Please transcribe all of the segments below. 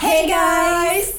Hey guys!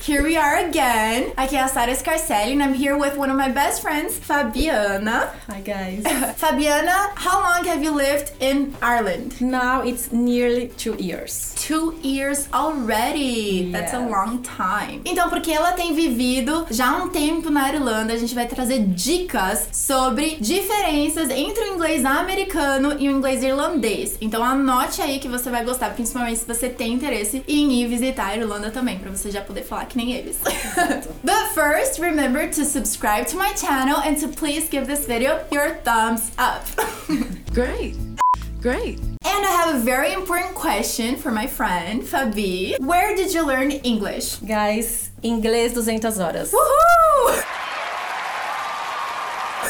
Here we are again. Aqui é a Sara Scarcelli and I'm here with one of my best friends, Fabiana. Hi guys. Fabiana, how long have you lived in Ireland? now it's nearly two years. Two years already. That's a Yes. long time. Então, porque ela tem vivido já um tempo na Irlanda, a gente vai trazer dicas sobre diferenças entre o inglês americano e o inglês irlandês. Então, anote aí que você vai gostar, principalmente se você tem interesse em ir visitar a Irlanda também, pra você já poder falar que nem. But first, remember to subscribe to my channel and to please give this video your thumbs up. Great. Great. And I have a very important question for my friend, Fabi. Where did you learn English? Guys, inglês 200 horas. Woohoo!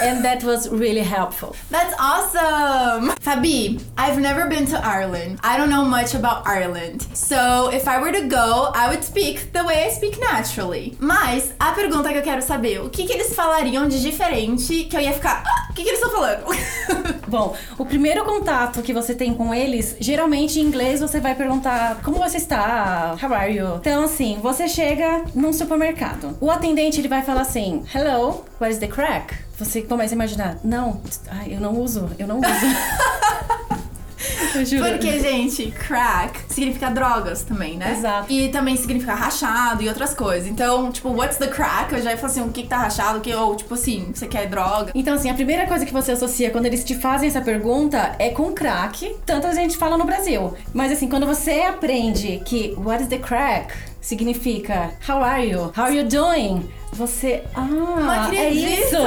And that was really helpful. That's awesome! Fabi, I've never been to Ireland. I don't know much about Ireland. So, if I were to go, I would speak the way I speak naturally. Mas, a pergunta que eu quero saber, o que, que eles falariam de diferente que eu ia ficar. "Ah, o que, que eles estão falando? Bom, o primeiro contato que você tem com eles, geralmente em inglês você vai perguntar como você está, how are you? Então assim, você chega num supermercado. O atendente ele vai falar assim, hello, what is the crack? Você começa a imaginar, não, eu não uso, eu não uso. eu juro. Porque, gente, crack significa drogas também, né? Exato. E também significa rachado e outras coisas. Então, tipo, what's the crack? Eu já ia falar assim, o que, que tá rachado? Que, ou, tipo assim, você quer droga? Então, assim, a primeira coisa que você associa quando eles te fazem essa pergunta é com crack. Tanto a gente fala no Brasil. Mas, assim, quando você aprende que what is the crack significa how are you? How are you doing? Você. Não Ah, é isso!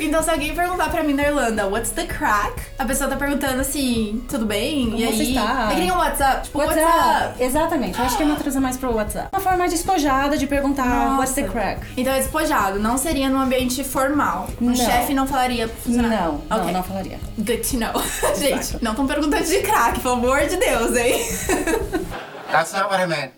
Então, se alguém perguntar pra mim na Irlanda, what's the crack? A pessoa tá perguntando assim, tudo bem? Como e você aí? está? É que nem um WhatsApp. Tipo, what's, WhatsApp. up? Exatamente. Eu acho que é uma tradução mais pro WhatsApp. Uma forma despojada de perguntar what's the Nossa. crack. Então é despojado, não seria num ambiente formal. Um Não. chefe não falaria pro funcionário. Não, não, Ok. não falaria. Good to know. Gente, não estão perguntando de crack, pelo amor de Deus, hein? That's not what I meant.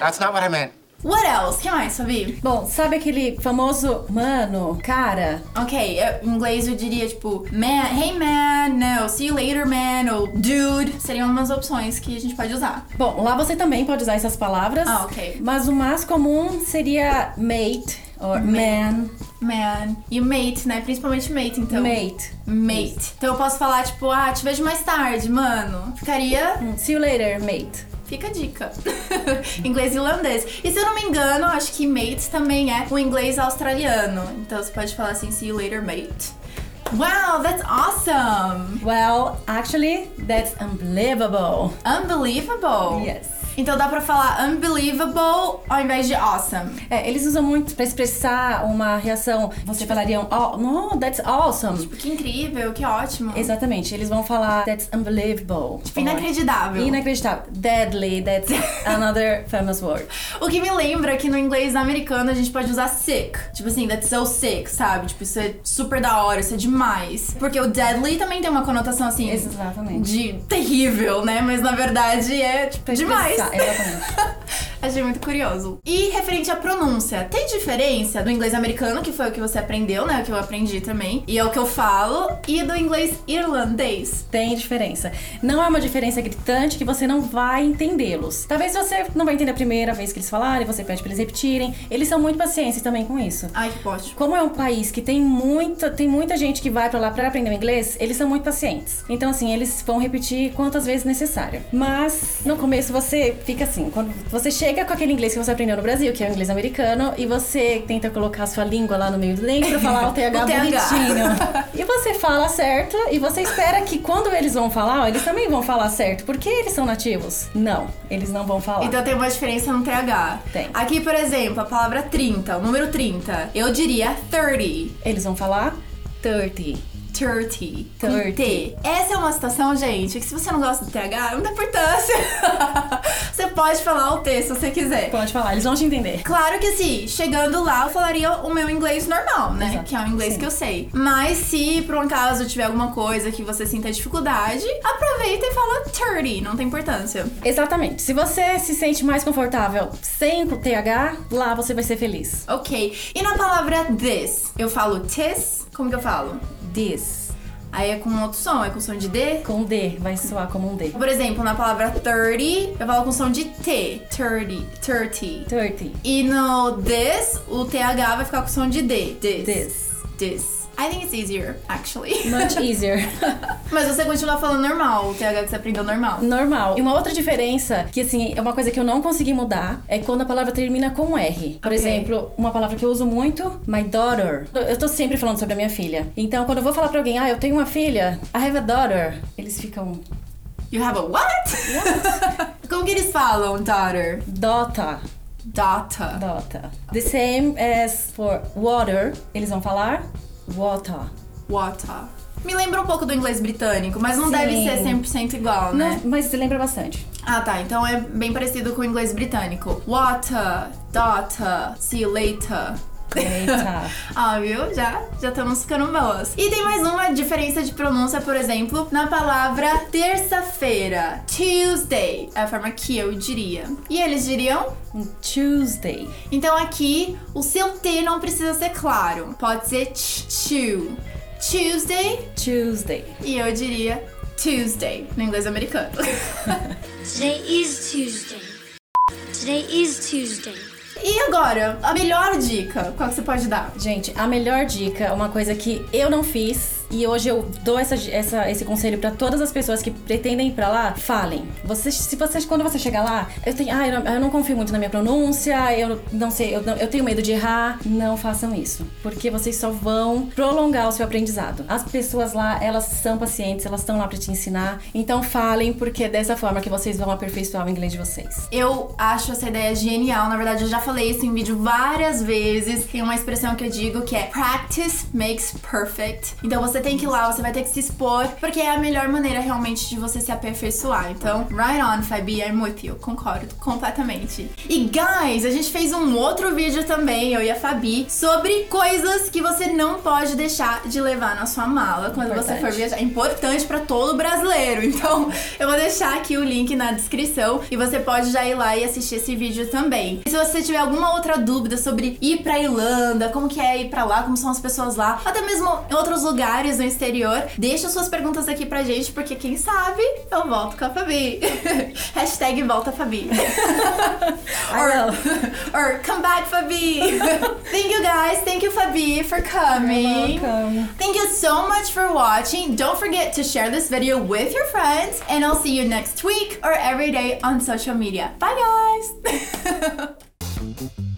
That's not what I meant. What else? que mais, Fabi? Bom, sabe aquele famoso mano, cara? Ok, em inglês eu diria tipo, man, hey man, no, see you later man, ou dude. Seriam umas opções que a gente pode usar. Bom, lá você também pode usar essas palavras. Ah, ok. Mas o mais comum seria mate or man, Man. E o mate, né? Principalmente mate, então. mate. Mate. Então eu posso falar, tipo, ah, te vejo mais tarde, mano. Ficaria. Hum, See you later, mate. Fica a dica. inglês irlandês. E se eu não me engano, acho que mate também é o inglês australiano. Então você pode falar assim, see you later, mate. Wow, that's awesome! Well, actually, that's unbelievable. Unbelievable! Yes. Então dá pra falar unbelievable ao invés de awesome. É, eles usam muito pra expressar uma reação. Você falariam, oh, no, that's awesome. Que incrível, que ótimo. Exatamente, eles vão falar that's unbelievable. Tipo, inacreditável. Inacreditável. Deadly, that's another famous word. O que me lembra que no inglês americano a gente pode usar sick. Tipo assim, that's so sick, sabe? Tipo, isso é super da hora, isso é demais. Porque o deadly também tem uma conotação assim. Exatamente. De terrível, né? Mas na verdade é, tipo, demais. 選ばない。Achei muito curioso. E referente à pronúncia, tem diferença do inglês americano, que foi o que você aprendeu, né? O que eu aprendi também. E é o que eu falo. E do inglês irlandês. Tem diferença. Não é uma diferença gritante que você não vai entendê-los. Talvez você não vai entender a primeira vez que eles falarem, você pede pra eles repetirem. Eles são muito pacientes também com isso. Ai, que ótimo. Como é um país que tem muita, tem muita gente que vai pra lá pra aprender o inglês, eles são muito pacientes. Então, assim, eles vão repetir quantas vezes necessário. Mas, no começo, você fica assim, quando você chega com aquele inglês que você aprendeu no Brasil, que é o inglês americano, e você tenta colocar a sua língua lá no meio do dente pra falar o TH O TH. bonitinho. E você fala certo, e você espera que quando eles vão falar, eles também vão falar certo. Porque eles são nativos? Não, eles não vão falar. Então tem uma diferença no TH. Tem. Aqui, por exemplo, a palavra 30, o número 30, eu diria 30. Eles vão falar 30. 30. com 30. T. Essa é uma situação, gente, que se você não gosta do TH, não dá importância. você pode falar o T se você quiser. Pode falar, eles vão te entender. Claro que assim, chegando lá, eu falaria o meu inglês normal, né? Exato. Que é o inglês Sim. que eu sei. Mas se por um caso tiver alguma coisa que você sinta dificuldade, aproveita e fala 30, não tem importância. Exatamente. Se você se sente mais confortável sem o TH, lá você vai ser feliz. Ok. E na palavra this, eu falo this? Como que eu falo? This. Aí é com outro som, é com som de D. Com D, vai soar como um D. Por exemplo, na palavra 30, eu falo com som de T. 30, 30. 30. E no this, o TH vai ficar com som de D. This. This. This. I think it's easier, actually. Much easier. Mas você continua falando normal, o TH que você aprendeu normal. Normal. E uma outra diferença, que assim, é uma coisa que eu não consegui mudar, é quando a palavra termina com R. Por Ok. exemplo, uma palavra que eu uso muito, my daughter. Eu tô sempre falando sobre a minha filha. Então, quando eu vou falar pra alguém, ah, eu tenho uma filha, I have a daughter, eles ficam, You have a what? Como que eles falam, daughter? daughter, Data. daughter. The same as for water, eles vão falar water. Water. Me lembra um pouco do inglês britânico, mas não Sim. deve ser 100% igual, né? Não, mas lembra bastante. Ah, tá. Então é bem parecido com o inglês britânico. Water, data, see you later. Eita. ah, viu? Já, já estamos ficando boas. E tem mais uma diferença de pronúncia, por exemplo, na palavra terça-feira. Tuesday. É a forma que eu diria. E eles diriam? Um Tuesday. Então aqui, o seu T não precisa ser claro. Pode ser tchu. Tuesday. Tuesday. E eu diria Tuesday, no inglês americano. Today is Tuesday. Today is Tuesday. E agora, a melhor dica, qual que você pode dar? Gente, a melhor dica, uma coisa que eu não fiz e hoje eu dou essa, essa- esse conselho pra todas as pessoas que pretendem ir pra lá, falem. Vocês, se vocês, quando você chegar lá, eu tenho, ah, eu não, eu não confio muito na minha pronúncia, eu não sei, eu, não- eu tenho medo de errar. Não façam isso, porque vocês só vão prolongar o seu aprendizado. As pessoas lá, elas são pacientes, elas estão lá pra te ensinar. Então falem, porque é dessa forma que vocês vão aperfeiçoar o inglês de vocês. Eu acho essa ideia genial. Na verdade, eu já falei isso em vídeo várias vezes. Tem uma expressão que eu digo que é practice makes perfect. Então você tem que ir lá, você vai ter que se expor, porque é a melhor maneira realmente de você se aperfeiçoar. Então, right on, Fabi, I'm with you. Concordo completamente. E guys, a gente fez um outro vídeo também, eu e a Fabi, sobre coisas que você não pode deixar de levar na sua mala quando você Importante. for viajar. É importante pra todo brasileiro. Então, eu vou deixar aqui o link na descrição e você pode já ir lá e assistir esse vídeo também. E se você tiver alguma outra dúvida sobre ir pra Irlanda, como que é ir pra lá, como são as pessoas lá, até mesmo em outros lugares no exterior, deixa suas perguntas aqui pra gente, porque quem sabe eu volto com a Fabi. Hashtag volta Fabi. or, or come back Fabi. Thank you guys. Thank you Fabi for coming. welcome. Thank you so much for watching. Don't forget to share this video with your friends, and I'll see you next week or every day on social media. Bye, guys!